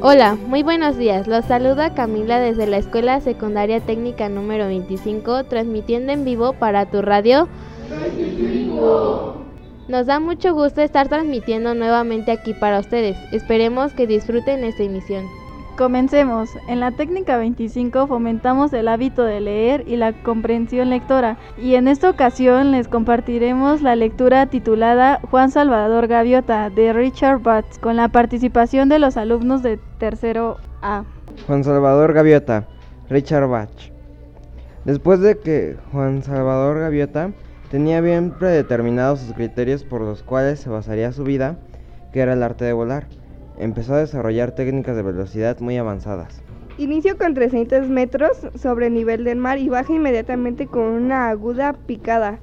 Hola, muy buenos días. Los saluda Camila desde la Escuela Secundaria Técnica número 25, transmitiendo en vivo para tu radio. Nos da mucho gusto estar transmitiendo nuevamente aquí para ustedes. Esperemos que disfruten esta emisión. Comencemos. En la técnica 25 fomentamos el hábito de leer y la comprensión lectora y en esta ocasión les compartiremos la lectura titulada Juan Salvador Gaviota de Richard Batts con la participación de los alumnos de tercero A. Juan Salvador Gaviota, Richard Batch. Después de que Juan Salvador Gaviota tenía bien predeterminados sus criterios por los cuales se basaría su vida, que era el arte de volar, empezó a desarrollar técnicas de velocidad muy avanzadas. Inicio con 300 metros sobre el nivel del mar y baja inmediatamente con una aguda picada,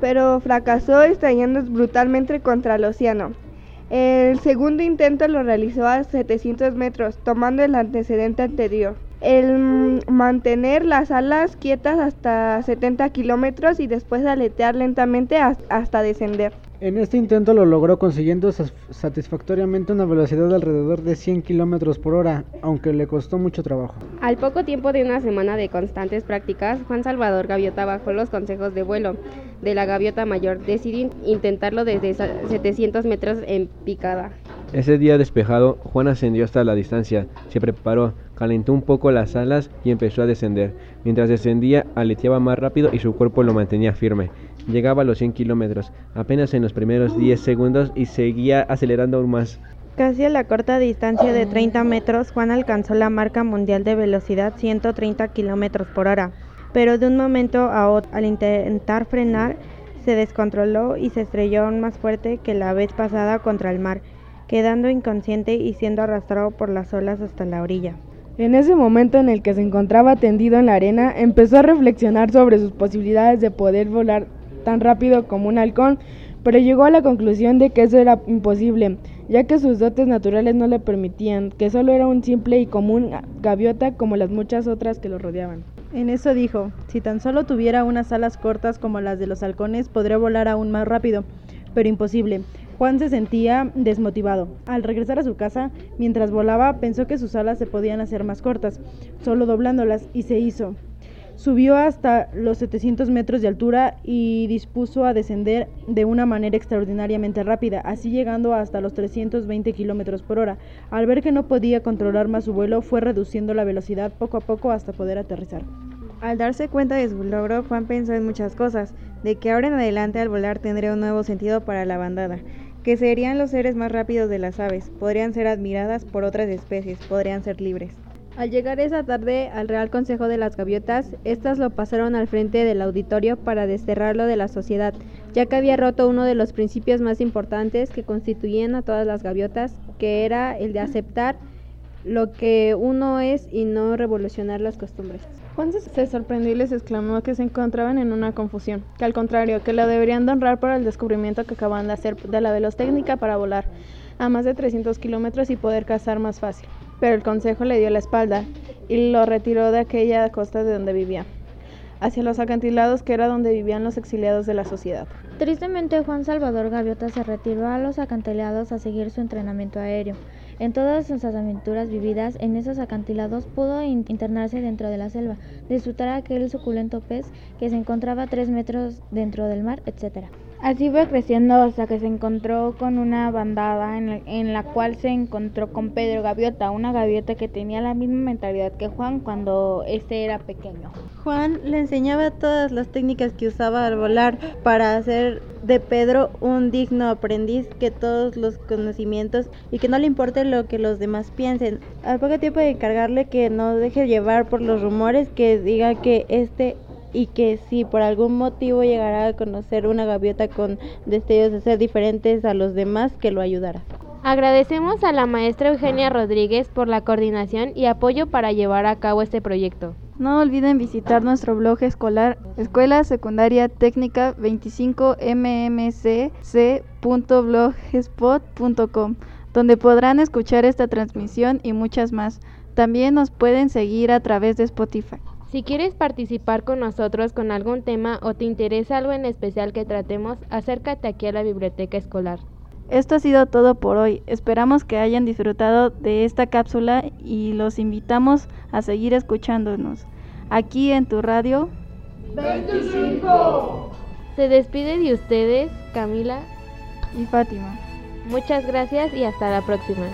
pero fracasó estallando brutalmente contra el océano. El segundo intento lo realizó a 700 metros, tomando el antecedente anterior. El mantener las alas quietas hasta 70 kilómetros y después aletear lentamente hasta descender. En este intento lo logró consiguiendo satisfactoriamente una velocidad de alrededor de 100 kilómetros por hora, aunque le costó mucho trabajo. Al poco tiempo de una semana de constantes prácticas, Juan Salvador Gaviota, bajo los consejos de vuelo de la gaviota mayor, decidió intentarlo desde 700 metros en picada. Ese día despejado, Juan ascendió hasta la distancia, se preparó, calentó un poco las alas y empezó a descender. Mientras descendía, aleteaba más rápido y su cuerpo lo mantenía firme. Llegaba a los 100 kilómetros, apenas en los primeros 10 segundos y seguía acelerando aún más. Casi a la corta distancia de 30 metros, Juan alcanzó la marca mundial de velocidad 130 kilómetros por hora, pero de un momento a otro, al intentar frenar, se descontroló y se estrelló aún más fuerte que la vez pasada contra el mar, quedando inconsciente y siendo arrastrado por las olas hasta la orilla. En ese momento en el que se encontraba tendido en la arena, empezó a reflexionar sobre sus posibilidades de poder volar tan rápido como un halcón, pero llegó a la conclusión de que eso era imposible, ya que sus dotes naturales no le permitían, que solo era un simple y común gaviota como las muchas otras que lo rodeaban. En eso dijo, si tan solo tuviera unas alas cortas como las de los halcones, podría volar aún más rápido, pero imposible. Juan se sentía desmotivado. Al regresar a su casa, mientras volaba, pensó que sus alas se podían hacer más cortas, solo doblándolas, y se hizo. Subió hasta los 700 metros de altura y dispuso a descender de una manera extraordinariamente rápida, así llegando hasta los 320 kilómetros por hora. Al ver que no podía controlar más su vuelo, fue reduciendo la velocidad poco a poco hasta poder aterrizar. Al darse cuenta de su logro, Juan pensó en muchas cosas, de que ahora en adelante al volar tendría un nuevo sentido para la bandada, que serían los seres más rápidos de las aves, podrían ser admiradas por otras especies, podrían ser libres. Al llegar esa tarde al Real Consejo de las Gaviotas, estas lo pasaron al frente del auditorio para desterrarlo de la sociedad, ya que había roto uno de los principios más importantes que constituían a todas las gaviotas, que era el de aceptar lo que uno es y no revolucionar las costumbres. Juan se sorprendió y les exclamó que se encontraban en una confusión, que al contrario, que lo deberían honrar por el descubrimiento que acaban de hacer de la velostécnica para volar a más de 300 kilómetros y poder cazar más fácil pero el consejo le dio la espalda y lo retiró de aquella costa de donde vivía, hacia los acantilados que era donde vivían los exiliados de la sociedad. Tristemente, Juan Salvador Gaviota se retiró a los acantilados a seguir su entrenamiento aéreo. En todas sus aventuras vividas en esos acantilados pudo internarse dentro de la selva, disfrutar aquel suculento pez que se encontraba tres metros dentro del mar, etc. Así fue creciendo hasta que se encontró con una bandada en la, cual se encontró con Pedro Gaviota, una gaviota que tenía la misma mentalidad que Juan cuando este era pequeño. Juan le enseñaba todas las técnicas que usaba al volar para hacer de Pedro un digno aprendiz que todos los conocimientos y que no le importe lo que los demás piensen. Al poco tiempo de encargarle que no deje llevar por los rumores, que diga que este y que si por algún motivo llegara a conocer una gaviota con destellos de ser diferentes a los demás, que lo ayudara. Agradecemos a la maestra Eugenia Rodríguez por la coordinación y apoyo para llevar a cabo este proyecto. No olviden visitar nuestro blog escolar Escuela Secundaria Técnica 25mmcc.blogspot.com, donde podrán escuchar esta transmisión y muchas más. También nos pueden seguir a través de Spotify. Si quieres participar con nosotros con algún tema o te interesa algo en especial que tratemos, acércate aquí a la biblioteca escolar. Esto ha sido todo por hoy. Esperamos que hayan disfrutado de esta cápsula y los invitamos a seguir escuchándonos aquí en tu radio 25. Se despide de ustedes Camila y Fátima. Muchas gracias y hasta la próxima.